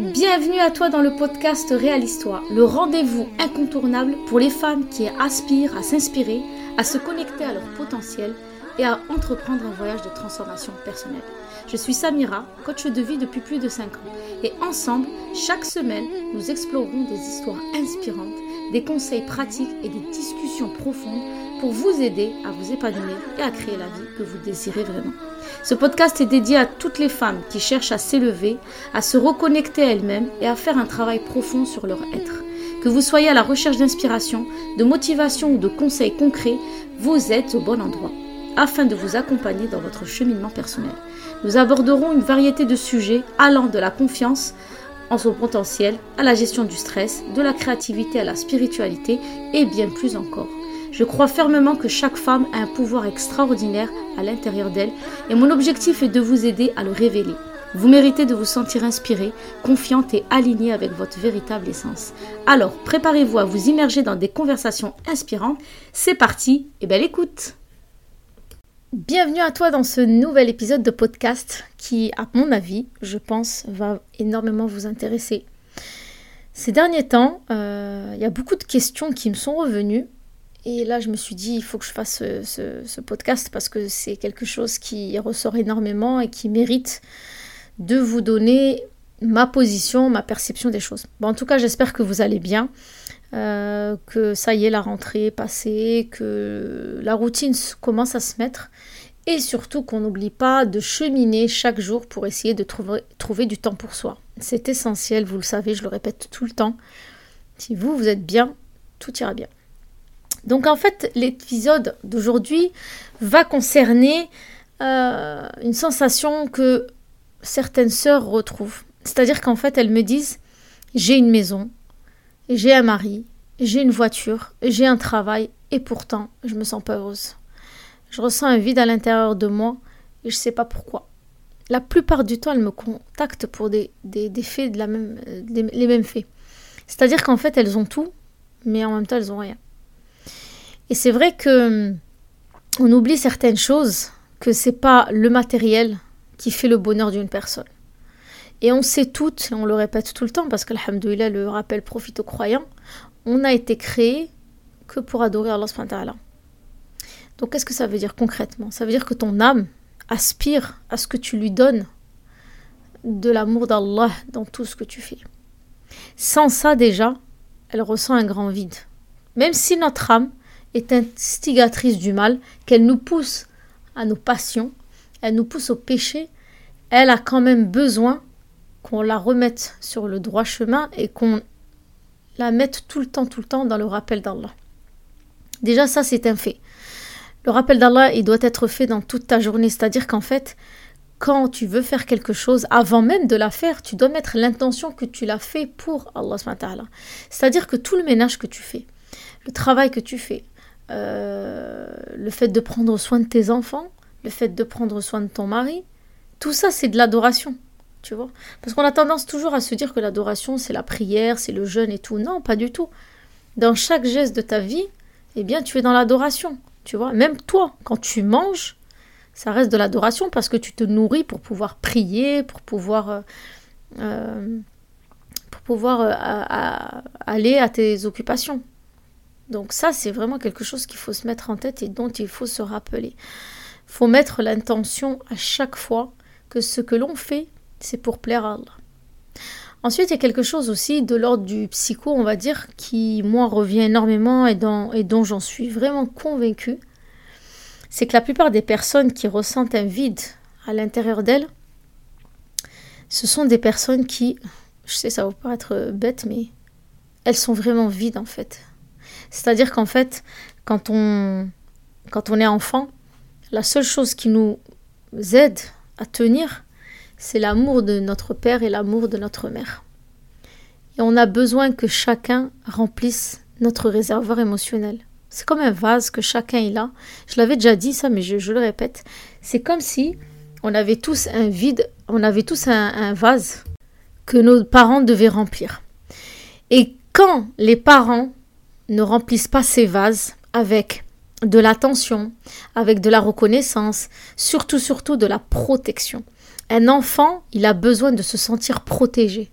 Bienvenue à toi dans le podcast Réalise-toi, le rendez-vous incontournable pour les femmes qui aspirent à s'inspirer, à se connecter à leur potentiel et à entreprendre un voyage de transformation personnelle. Je suis Samira, coach de vie depuis plus de 5 ans, et ensemble, chaque semaine, nous explorerons des histoires inspirantes, des conseils pratiques et des discussions profondes pour vous aider à vous épanouir et à créer la vie que vous désirez vraiment. Ce podcast est dédié à toutes les femmes qui cherchent à s'élever, à se reconnecter à elles-mêmes et à faire un travail profond sur leur être. Que vous soyez à la recherche d'inspiration, de motivation ou de conseils concrets, vous êtes au bon endroit afin de vous accompagner dans votre cheminement personnel. Nous aborderons une variété de sujets allant de la confiance en son potentiel à la gestion du stress, de la créativité à la spiritualité et bien plus encore. Je crois fermement que chaque femme a un pouvoir extraordinaire à l'intérieur d'elle et mon objectif est de vous aider à le révéler. Vous méritez de vous sentir inspirée, confiante et alignée avec votre véritable essence. Alors, préparez-vous à vous immerger dans des conversations inspirantes. C'est parti et belle écoute Bienvenue à toi dans ce nouvel épisode de podcast qui, à mon avis, je pense, va énormément vous intéresser. Ces derniers temps, euh, il y a beaucoup de questions qui me sont revenues et là, je me suis dit, il faut que je fasse ce, podcast parce que c'est quelque chose qui ressort énormément et qui mérite de vous donner ma position, ma perception des choses. Bon, en tout cas, j'espère que vous allez bien, euh, que ça y est, la rentrée est passée, que la routine commence à se mettre et surtout qu'on n'oublie pas de cheminer chaque jour pour essayer de trouver, trouver du temps pour soi. C'est essentiel, vous le savez, je le répète tout le temps. Si vous, vous êtes bien, tout ira bien. Donc en fait, l'épisode d'aujourd'hui va concerner euh, une sensation que certaines sœurs retrouvent. C'est-à-dire qu'en fait, elles me disent, j'ai une maison, j'ai un mari, j'ai une voiture, j'ai un travail, et pourtant, je me sens pas heureuse. Je ressens un vide à l'intérieur de moi, et je ne sais pas pourquoi. La plupart du temps, elles me contactent pour des, faits de la même, les mêmes faits. C'est-à-dire qu'en fait, elles ont tout, mais en même temps, elles n'ont rien. Et c'est vrai que hum, on oublie certaines choses, que c'est pas le matériel qui fait le bonheur d'une personne. Et on sait toutes, et on le répète tout le temps, parce que alhamdoulilah, le rappel profite aux croyants, on a été créé que pour adorer Allah Donc qu'est-ce que ça veut dire concrètement? Ça veut dire que ton âme aspire à ce que tu lui donnes de l'amour d'Allah dans tout ce que tu fais. Sans ça déjà, elle ressent un grand vide. Même si notre âme, est instigatrice du mal, qu'elle nous pousse à nos passions, elle nous pousse au péché, elle a quand même besoin qu'on la remette sur le droit chemin et qu'on la mette tout le temps, tout le temps dans le rappel d'Allah. Déjà, ça, c'est un fait. Le rappel d'Allah, il doit être fait dans toute ta journée. C'est-à-dire qu'en fait, quand tu veux faire quelque chose, avant même de la faire, tu dois mettre l'intention que tu l'as fait pour Allah. C'est-à-dire que tout le ménage que tu fais, le travail que tu fais, euh, le fait de prendre soin de tes enfants, le fait de prendre soin de ton mari, tout ça c'est de l'adoration, tu vois. Parce qu'on a tendance toujours à se dire que l'adoration c'est la prière, c'est le jeûne et tout. Non, pas du tout. Dans chaque geste de ta vie, eh bien tu es dans l'adoration, tu vois. Même toi, quand tu manges, ça reste de l'adoration parce que tu te nourris pour pouvoir prier, pour pouvoir... Euh, euh, pour pouvoir aller à tes occupations. Donc ça, c'est vraiment quelque chose qu'il faut se mettre en tête et dont il faut se rappeler. Il faut mettre l'intention à chaque fois que ce que l'on fait, c'est pour plaire à Allah. Ensuite, il y a quelque chose aussi de l'ordre du psycho, on va dire, qui, moi, revient énormément et, dont j'en suis vraiment convaincue. C'est que la plupart des personnes qui ressentent un vide à l'intérieur d'elles, ce sont des personnes qui, je sais, ça va paraître bête, mais elles sont vraiment vides en fait. C'est-à-dire qu'en fait, quand on, quand on est enfant, la seule chose qui nous aide à tenir, c'est l'amour de notre père et l'amour de notre mère. Et on a besoin que chacun remplisse notre réservoir émotionnel. C'est comme un vase que chacun est là. Je l'avais déjà dit ça, mais je, le répète. C'est comme si on avait tous un vide, on avait tous un vase que nos parents devaient remplir. Et quand les parents ne remplissent pas ces vases avec de l'attention, avec de la reconnaissance, surtout, surtout de la protection. Un enfant, il a besoin de se sentir protégé.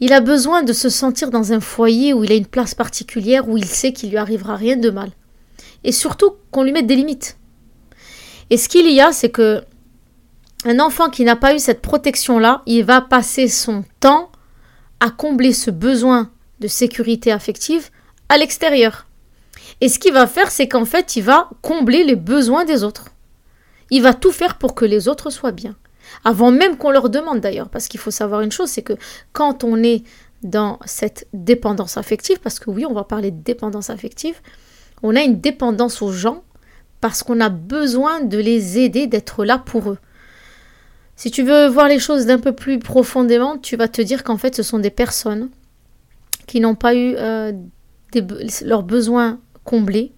Il a besoin de se sentir dans un foyer où il a une place particulière, où il sait qu'il lui arrivera rien de mal. Et surtout qu'on lui mette des limites. Et ce qu'il y a, c'est que un enfant qui n'a pas eu cette protection-là, il va passer son temps à combler ce besoin de sécurité affective à l'extérieur. Et ce qu'il va faire, c'est qu'en fait, il va combler les besoins des autres. Il va tout faire pour que les autres soient bien. Avant même qu'on leur demande d'ailleurs, parce qu'il faut savoir une chose, c'est que quand on est dans cette dépendance affective, parce que oui, on va parler de dépendance affective, on a une dépendance aux gens parce qu'on a besoin de les aider, d'être là pour eux. Si tu veux voir les choses d'un peu plus profondément, tu vas te dire qu'en fait, ce sont des personnes qui n'ont pas eu euh, leurs besoins comblés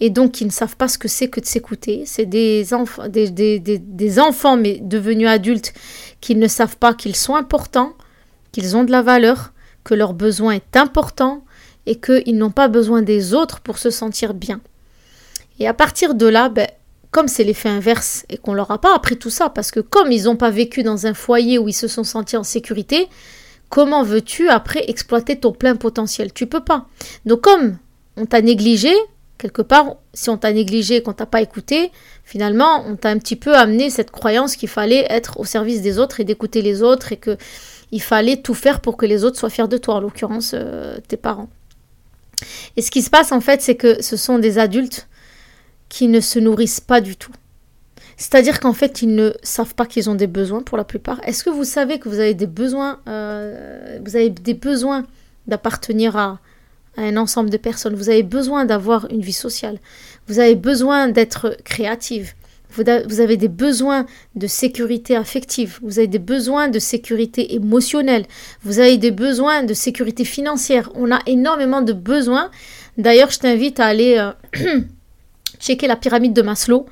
et donc qui ne savent pas ce que c'est que de s'écouter. C'est des, des, des, enfants, mais devenus adultes, qui ne savent pas qu'ils sont importants, qu'ils ont de la valeur, que leur besoin est important et qu'ils n'ont pas besoin des autres pour se sentir bien. Et à partir de là, ben, comme c'est l'effet inverse et qu'on leur a pas appris tout ça, parce que comme ils n'ont pas vécu dans un foyer où ils se sont sentis en sécurité, comment veux-tu après exploiter ton plein potentiel? Tu peux pas. Donc comme on t'a négligé, quelque part, si on t'a négligé et qu'on t'a pas écouté, finalement, on t'a un petit peu amené cette croyance qu'il fallait être au service des autres et d'écouter les autres et que il fallait tout faire pour que les autres soient fiers de toi, en l'occurrence euh, tes parents. Et ce qui se passe en fait, c'est que ce sont des adultes qui ne se nourrissent pas du tout. C'est-à-dire qu'en fait, ils ne savent pas qu'ils ont des besoins pour la plupart. Est-ce que vous savez que vous avez des besoins, euh, vous avez des besoins d'appartenir à, un ensemble de personnes? Vous avez besoin d'avoir une vie sociale. Vous avez besoin d'être créative. Vous, avez des besoins de sécurité affective. Vous avez des besoins de sécurité émotionnelle. Vous avez des besoins de sécurité financière. On a énormément de besoins. D'ailleurs, je t'invite à aller euh, checker la pyramide de Maslow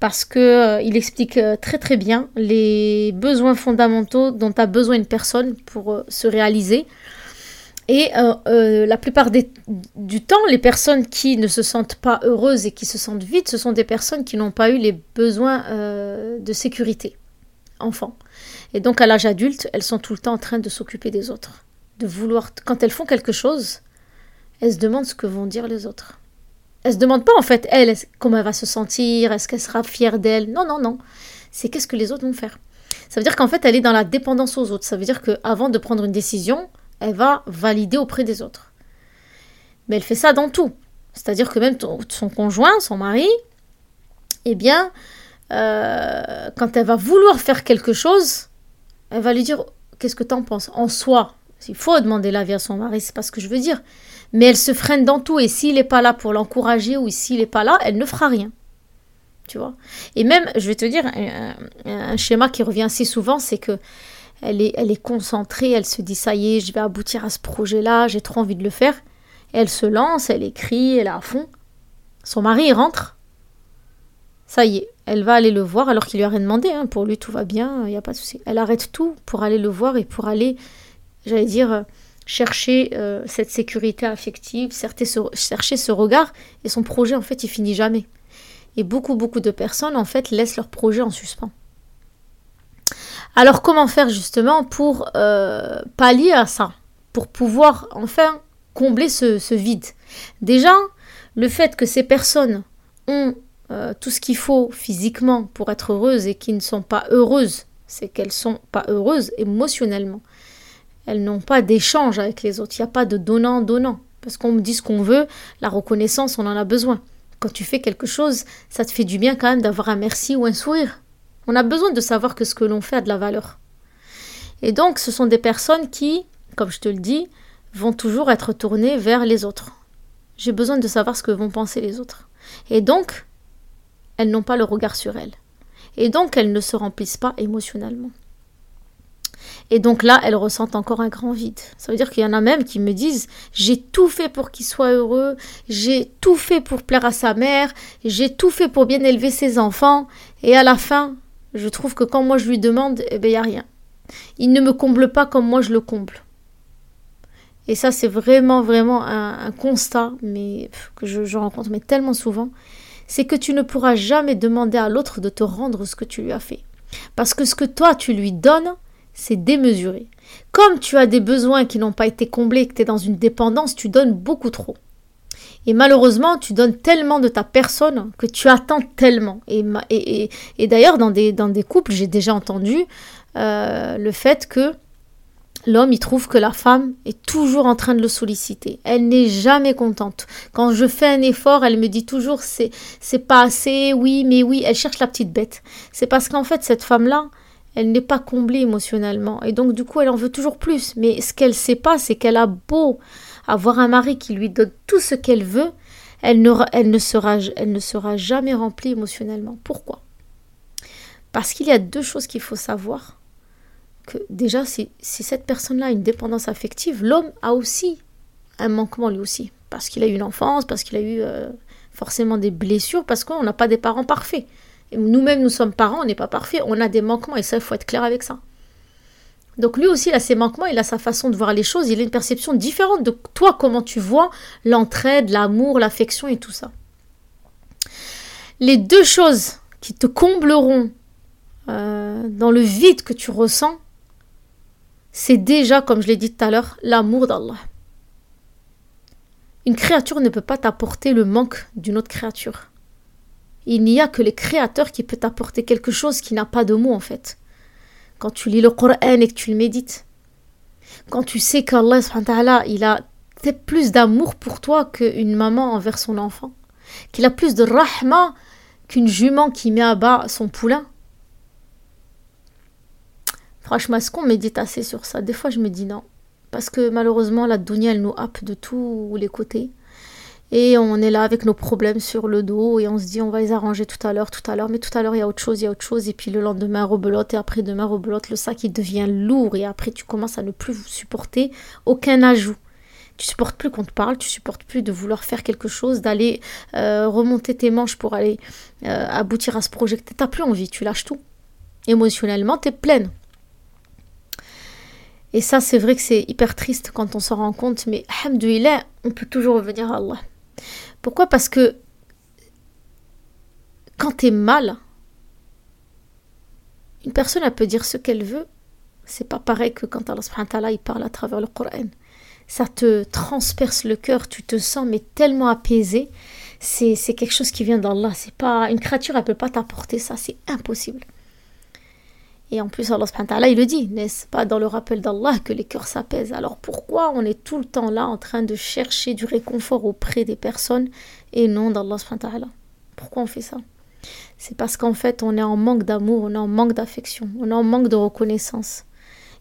parce que euh, il explique euh, très très bien les besoins fondamentaux dont a besoin une personne pour euh, se réaliser. Et la plupart du temps, les personnes qui ne se sentent pas heureuses et qui se sentent vides, ce sont des personnes qui n'ont pas eu les besoins de sécurité, enfants. Et donc à l'âge adulte, elles sont tout le temps en train de s'occuper des autres, de vouloir. Quand elles font quelque chose, elles se demandent ce que vont dire les autres. Elle se demande pas en fait, elle, comment elle va se sentir, est-ce qu'elle sera fière d'elle? Non, non, non. C'est qu'est-ce que les autres vont faire. Ça veut dire qu'en fait, elle est dans la dépendance aux autres. Ça veut dire qu'avant de prendre une décision, elle va valider auprès des autres. Mais elle fait ça dans tout. C'est-à-dire que même son conjoint, son mari, eh bien, euh, quand elle va vouloir faire quelque chose, elle va lui dire Qu'est-ce que tu en penses? En soi, il faut demander l'avis à son mari, c'est pas ce que je veux dire mais elle se freine dans tout et s'il n'est pas là pour l'encourager ou s'il n'est pas là, elle ne fera rien. Tu vois? Et même, je vais te dire, un, schéma qui revient assez souvent, c'est que elle est, concentrée, elle se dit ça y est, je vais aboutir à ce projet-là, j'ai trop envie de le faire. elle se lance, elle écrit, elle est à fond. Son mari rentre. Ça y est, elle va aller le voir alors qu'il lui a rien demandé. Hein. Pour lui, tout va bien, il n'y a pas de souci. Elle arrête tout pour aller le voir et pour aller, j'allais dire, chercher euh, cette sécurité affective, chercher ce regard, et son projet, en fait, il finit jamais. Et beaucoup, beaucoup de personnes, en fait, laissent leur projet en suspens. Alors, comment faire justement pour euh, pallier à ça? Pour pouvoir, enfin, combler ce, vide? Déjà, le fait que ces personnes ont euh, tout ce qu'il faut physiquement pour être heureuses et qui ne sont pas heureuses, c'est qu'elles sont pas heureuses émotionnellement elles n'ont pas d'échange avec les autres. Il n'y a pas de donnant-donnant. Parce qu'on me dit ce qu'on veut, la reconnaissance, on en a besoin. Quand tu fais quelque chose, ça te fait du bien quand même d'avoir un merci ou un sourire. On a besoin de savoir que ce que l'on fait a de la valeur. Et donc, ce sont des personnes qui, comme je te le dis, vont toujours être tournées vers les autres. J'ai besoin de savoir ce que vont penser les autres. Et donc, elles n'ont pas le regard sur elles. Et donc, elles ne se remplissent pas émotionnellement. Et donc là, elle ressent encore un grand vide. Ça veut dire qu'il y en a même qui me disent j'ai tout fait pour qu'il soit heureux, j'ai tout fait pour plaire à sa mère, j'ai tout fait pour bien élever ses enfants, et à la fin, je trouve que quand moi je lui demande, eh bien, il n'y a rien. Il ne me comble pas comme moi je le comble. Et ça, c'est vraiment, vraiment un, constat, que je, je rencontre mais tellement souvent, c'est que tu ne pourras jamais demander à l'autre de te rendre ce que tu lui as fait. Parce que ce que toi tu lui donnes, c'est démesuré. Comme tu as des besoins qui n'ont pas été comblés, que tu es dans une dépendance, tu donnes beaucoup trop. Et malheureusement, tu donnes tellement de ta personne que tu attends tellement. Et, d'ailleurs, dans des, dans des couples, j'ai déjà entendu euh, le fait que l'homme, il trouve que la femme est toujours en train de le solliciter. Elle n'est jamais contente. Quand je fais un effort, elle me dit toujours c'est c'est pas assez, oui, mais oui, elle cherche la petite bête. C'est parce qu'en fait, cette femme-là, elle n'est pas comblée émotionnellement. Et donc, du coup, elle en veut toujours plus. Mais ce qu'elle sait pas, c'est qu'elle a beau avoir un mari qui lui donne tout ce qu'elle veut, elle ne, elle, ne sera, elle ne sera jamais remplie émotionnellement. Pourquoi? Parce qu'il y a deux choses qu'il faut savoir. Que déjà, si, cette personne-là a une dépendance affective, l'homme a aussi un manquement lui aussi. Parce qu'il a eu une enfance, parce qu'il a eu euh, forcément des blessures, parce qu'on n'a pas des parents parfaits. Nous-mêmes, nous sommes parents, on n'est pas parfaits, on a des manquements, et ça, il faut être clair avec ça. Donc lui aussi, il a ses manquements, il a sa façon de voir les choses, il a une perception différente de toi, comment tu vois l'entraide, l'amour, l'affection et tout ça. Les deux choses qui te combleront euh, dans le vide que tu ressens, c'est déjà, comme je l'ai dit tout à l'heure, l'amour d'Allah. Une créature ne peut pas t'apporter le manque d'une autre créature. Il n'y a que les créateurs qui peuvent t'apporter quelque chose qui n'a pas de mots en fait quand tu lis le Coran et que tu le médites, quand tu sais qu'Allah il a plus d'amour pour toi qu'une maman envers son enfant, qu'il a plus de rahma qu'une jument qui met à bas son poulain. Franchement, est-ce qu'on médite assez sur ça? Des fois, je me dis non. Parce que malheureusement, la dunya, elle nous happe de tous les côtés. Et on est là avec nos problèmes sur le dos et on se dit on va les arranger tout à l'heure, tout à l'heure, mais tout à l'heure il y a autre chose, il y a autre chose, et puis le lendemain rebelote, et après demain rebelote, le sac il devient lourd, et après tu commences à ne plus supporter aucun ajout. Tu supportes plus qu'on te parle, tu supportes plus de vouloir faire quelque chose, d'aller euh, remonter tes manches pour aller euh, aboutir à ce projet que t'as plus envie, tu lâches tout. Émotionnellement, tu es pleine. Et ça, c'est vrai que c'est hyper triste quand on s'en rend compte, mais alhamdoulilah, on peut toujours revenir à Allah. Pourquoi? Parce que quand tu es mal, une personne peut dire ce qu'elle veut. C'est pas pareil que quand Allah subhanahu il parle à travers le Coran. Ça te transperce le cœur, tu te sens mais tellement apaisé. C'est, c'est quelque chose qui vient d'Allah. C'est pas une créature, elle peut pas t'apporter ça, c'est impossible. Et en plus, Allah il le dit, n'est-ce pas dans le rappel d'Allah que les cœurs s'apaisent Alors pourquoi on est tout le temps là en train de chercher du réconfort auprès des personnes et non d'Allah Pourquoi on fait ça? C'est parce qu'en fait, on est en manque d'amour, on est en manque d'affection, on est en manque de reconnaissance.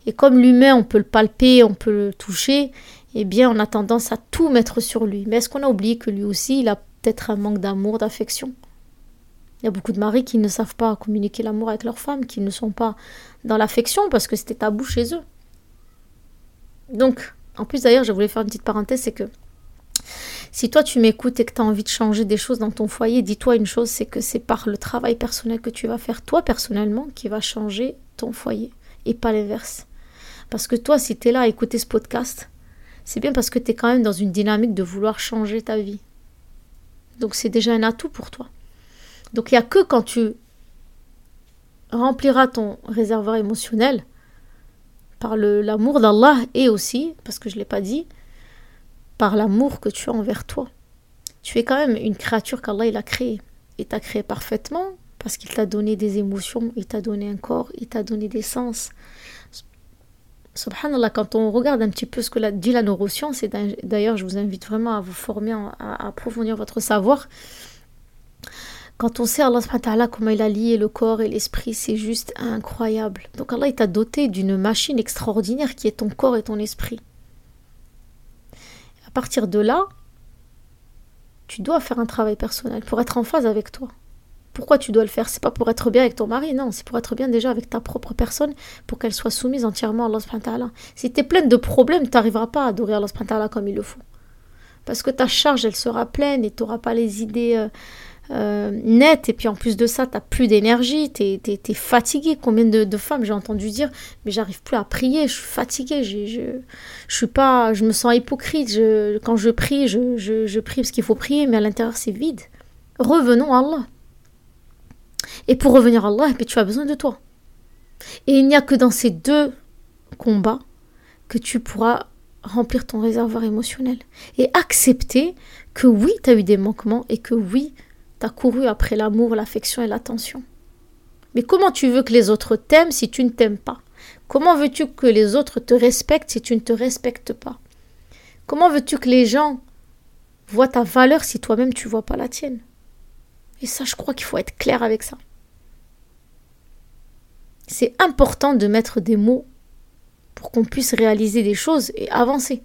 Et comme l'humain, on peut le palper, on peut le toucher, eh bien, on a tendance à tout mettre sur lui. Mais est-ce qu'on a oublié que lui aussi, il a peut-être un manque d'amour, d'affection? Il y a beaucoup de maris qui ne savent pas communiquer l'amour avec leurs femmes, qui ne sont pas dans l'affection parce que c'était tabou chez eux. Donc, en plus d'ailleurs, je voulais faire une petite parenthèse, c'est que si toi tu m'écoutes et que tu as envie de changer des choses dans ton foyer, dis-toi une chose, c'est que c'est par le travail personnel que tu vas faire toi personnellement qui va changer ton foyer et pas l'inverse. Parce que toi, si tu es là à écouter ce podcast, c'est bien parce que tu es quand même dans une dynamique de vouloir changer ta vie. Donc c'est déjà un atout pour toi. Donc il n'y a que quand tu rempliras ton réservoir émotionnel par l'amour d'Allah et aussi, parce que je ne l'ai pas dit, par l'amour que tu as envers toi. Tu es quand même une créature qu'Allah il a créée. Il t'a créé parfaitement parce qu'il t'a donné des émotions, il t'a donné un corps, il t'a donné des sens. Subhanallah, quand on regarde un petit peu ce que dit la neuroscience, et d'ailleurs je vous invite vraiment à vous former, à approfondir votre savoir, quand on sait Allah subhanahu comment il a lié le corps et l'esprit, c'est juste incroyable. Donc Allah t'a doté d'une machine extraordinaire qui est ton corps et ton esprit. À partir de là, tu dois faire un travail personnel pour être en phase avec toi. Pourquoi tu dois le faire? C'est pas pour être bien avec ton mari, non, c'est pour être bien déjà avec ta propre personne, pour qu'elle soit soumise entièrement à Allah Si tu es pleine de problèmes, tu n'arriveras pas à adorer Allah comme il le faut. Parce que ta charge, elle sera pleine et tu n'auras pas les idées... Euh, net. Et puis en plus de ça tu plus d'énergie tu es, fatigué. Combien de, femmes j'ai entendu dire mais j'arrive plus à prier je suis fatiguée je, je, suis pas je me sens hypocrite. Je, quand je prie je, je prie parce qu'il faut prier mais à l'intérieur c'est vide. Revenons à Allah. Et pour revenir à Allah eh tu as besoin de toi. Et il n'y a que dans ces deux combats que tu pourras remplir ton réservoir émotionnel. Et accepter que oui, tu as eu des manquements et que oui, tu as couru après l'amour, l'affection et l'attention. Mais comment tu veux que les autres t'aiment si tu ne t'aimes pas? Comment veux-tu que les autres te respectent si tu ne te respectes pas? Comment veux-tu que les gens voient ta valeur si toi-même tu vois pas la tienne? Et ça, je crois qu'il faut être clair avec ça. C'est important de mettre des mots pour qu'on puisse réaliser des choses et avancer.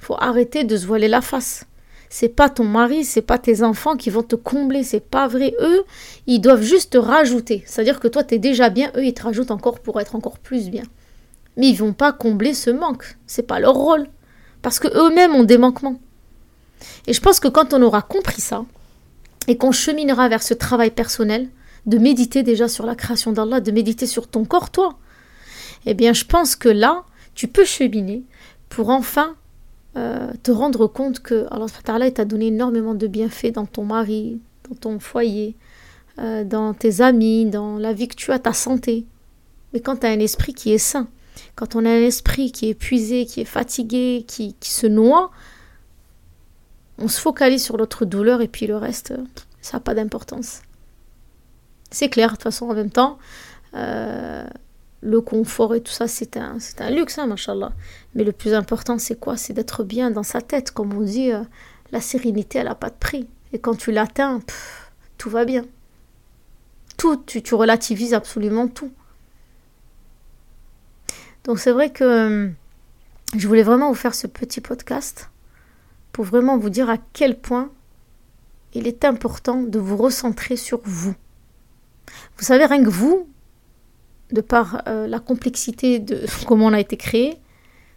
Il faut arrêter de se voiler la face. C'est pas ton mari, c'est pas tes enfants qui vont te combler, c'est pas vrai. Eux, ils doivent juste te rajouter. C'est-à-dire que toi, tu es déjà bien, eux, ils te rajoutent encore pour être encore plus bien. Mais ils vont pas combler ce manque. C'est pas leur rôle. Parce que eux-mêmes ont des manquements. Et je pense que quand on aura compris ça, et qu'on cheminera vers ce travail personnel, de méditer déjà sur la création d'Allah, de méditer sur ton corps, toi, eh bien, je pense que là, tu peux cheminer pour enfin euh, te rendre compte que Allah t'a donné énormément de bienfaits dans ton mari, dans ton foyer, euh, dans tes amis, dans la vie que tu as, ta santé. Mais quand tu as un esprit qui est sain, quand on a un esprit qui est épuisé, qui est fatigué, qui, se noie, on se focalise sur notre douleur et puis le reste, ça n'a pas d'importance. C'est clair, de toute façon, en même temps, euh, le confort et tout ça, c'est un, c'est un luxe, hein. Mais le plus important, c'est quoi? C'est d'être bien dans sa tête. Comme on dit, euh, la sérénité, elle n'a pas de prix. Et quand tu l'atteins, tout va bien. Tout, tu, tu relativises absolument tout. Donc c'est vrai que euh, je voulais vraiment vous faire ce petit podcast pour vraiment vous dire à quel point il est important de vous recentrer sur vous. Vous savez, rien que vous, de par euh, la complexité de comment on a été créé,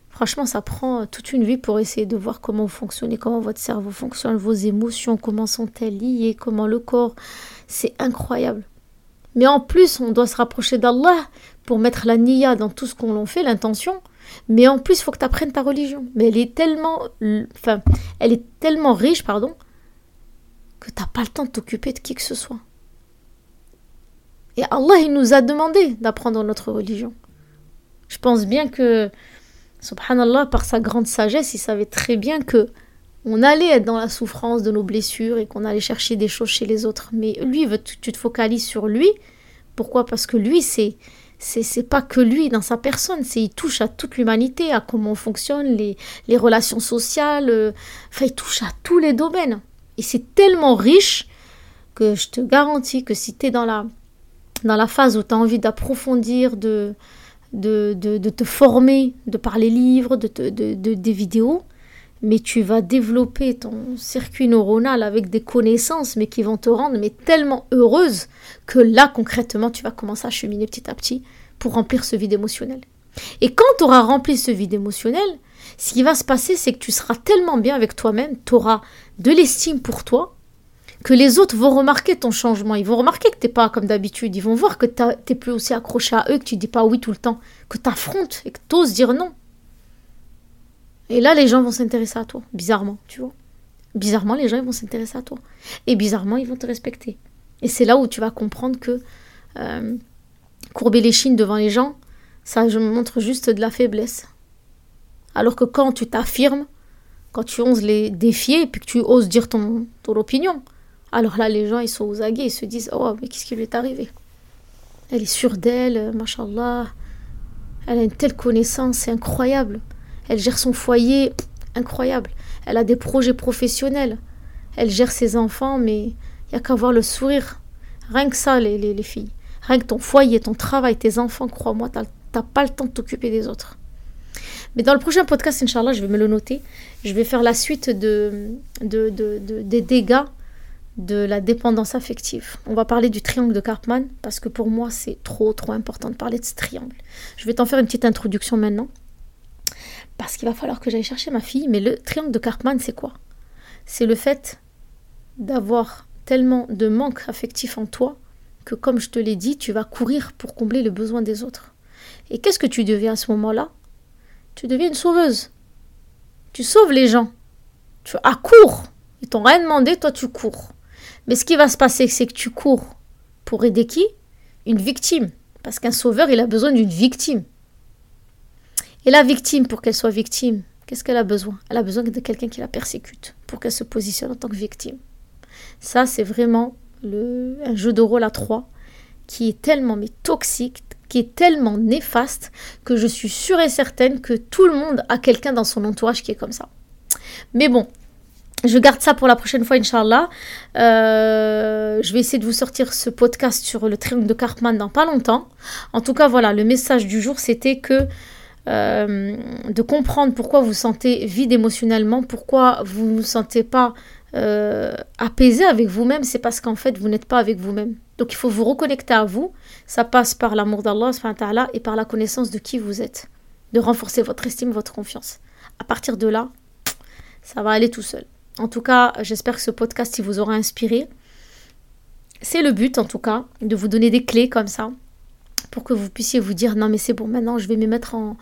franchement, ça prend toute une vie pour essayer de voir comment vous fonctionnez, comment votre cerveau fonctionne, vos émotions, comment sont-elles liées, comment le corps. C'est incroyable. Mais en plus, on doit se rapprocher d'Allah pour mettre la niya dans tout ce qu'on en fait, l'intention. Mais en plus, il faut que tu apprennes ta religion. Mais elle est tellement, enfin, elle est tellement riche, pardon, que tu n'as pas le temps de t'occuper de qui que ce soit. Et Allah, il nous a demandé d'apprendre notre religion. Je pense bien que, subhanallah, par sa grande sagesse, il savait très bien que on allait être dans la souffrance de nos blessures et qu'on allait chercher des choses chez les autres. Mais lui, tu te focalises sur lui. Pourquoi? Parce que lui, c'est c'est pas que lui dans sa personne, c'est il touche à toute l'humanité, à comment fonctionnent les, les relations sociales, euh, enfin il touche à tous les domaines. Et c'est tellement riche que je te garantis que si tu es dans la, dans la phase où tu as envie d'approfondir, de, de, de, te former, de parler livres, de, de, de, des vidéos, mais tu vas développer ton circuit neuronal avec des connaissances, mais qui vont te rendre mais tellement heureuse que là, concrètement, tu vas commencer à cheminer petit à petit pour remplir ce vide émotionnel. Et quand tu auras rempli ce vide émotionnel, ce qui va se passer, c'est que tu seras tellement bien avec toi-même, tu auras de l'estime pour toi, que les autres vont remarquer ton changement. Ils vont remarquer que tu n'es pas comme d'habitude. Ils vont voir que tu n'es plus aussi accroché à eux, que tu dis pas oui tout le temps, que tu affrontes et que tu oses dire non. Et là, les gens vont s'intéresser à toi, bizarrement, tu vois. Bizarrement, les gens vont s'intéresser à toi. Et bizarrement, ils vont te respecter. Et c'est là où tu vas comprendre que euh, courber les chines devant les gens, ça je montre juste de la faiblesse. Alors que quand tu t'affirmes, quand tu oses les défier, puis que tu oses dire ton opinion, alors là, les gens, ils sont aux aguets, ils se disent Oh, mais qu'est-ce qui lui est arrivé? Elle est sûre d'elle, machallah. Elle a une telle connaissance, c'est incroyable. Elle gère son foyer, incroyable. Elle a des projets professionnels. Elle gère ses enfants, mais il n'y a qu'à voir le sourire. Rien que ça, les, les, filles. Rien que ton foyer, ton travail, tes enfants, crois-moi, tu n'as pas le temps de t'occuper des autres. Mais dans le prochain podcast, Inch'Allah, je vais me le noter. Je vais faire la suite de, de, de, des dégâts de la dépendance affective. On va parler du triangle de Karpman parce que pour moi, c'est trop, trop important de parler de ce triangle. Je vais t'en faire une petite introduction maintenant parce qu'il va falloir que j'aille chercher ma fille. Mais le triangle de Karpman, c'est quoi? C'est le fait d'avoir tellement de manque affectif en toi que, comme je te l'ai dit, tu vas courir pour combler le besoin des autres. Et qu'est-ce que tu deviens à ce moment-là? Tu deviens une sauveuse. Tu sauves les gens. Tu accours. Ils t'ont rien demandé, toi tu cours. Mais ce qui va se passer, c'est que tu cours pour aider qui? Une victime. Parce qu'un sauveur, il a besoin d'une victime. Et la victime, pour qu'elle soit victime, qu'est-ce qu'elle a besoin? Elle a besoin de quelqu'un qui la persécute pour qu'elle se positionne en tant que victime. Ça, c'est vraiment le, un jeu de rôle à trois qui est tellement toxique, qui est tellement néfaste que je suis sûre et certaine que tout le monde a quelqu'un dans son entourage qui est comme ça. Mais bon, je garde ça pour la prochaine fois, Inch'Allah. Euh, je vais essayer de vous sortir ce podcast sur le triangle de Cartman dans pas longtemps. En tout cas, voilà, le message du jour, c'était que euh, de comprendre pourquoi vous sentez vide émotionnellement, pourquoi vous ne vous sentez pas euh, apaisé avec vous-même, c'est parce qu'en fait, vous n'êtes pas avec vous-même. Donc, il faut vous reconnecter à vous. Ça passe par l'amour d'Allah et par la connaissance de qui vous êtes. De renforcer votre estime, votre confiance. À partir de là, ça va aller tout seul. En tout cas, j'espère que ce podcast il vous aura inspiré. C'est le but en tout cas, de vous donner des clés comme ça pour que vous puissiez vous dire non mais c'est bon, maintenant je vais me mettre en,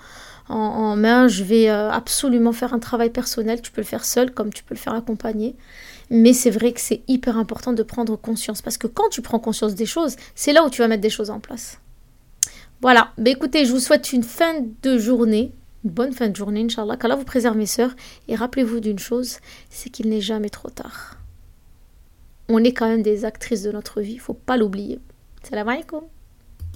main, je vais euh, absolument faire un travail personnel. Tu peux le faire seul comme tu peux le faire accompagné. Mais c'est vrai que c'est hyper important de prendre conscience parce que quand tu prends conscience des choses, c'est là où tu vas mettre des choses en place. Voilà, bah écoutez, je vous souhaite une fin de journée bonne fin de journée, Inch'Allah. Qu'Allah vous préserve, mes sœurs. Et rappelez-vous d'une chose, c'est qu'il n'est jamais trop tard. On est quand même des actrices de notre vie, faut pas l'oublier. Salam alaikum.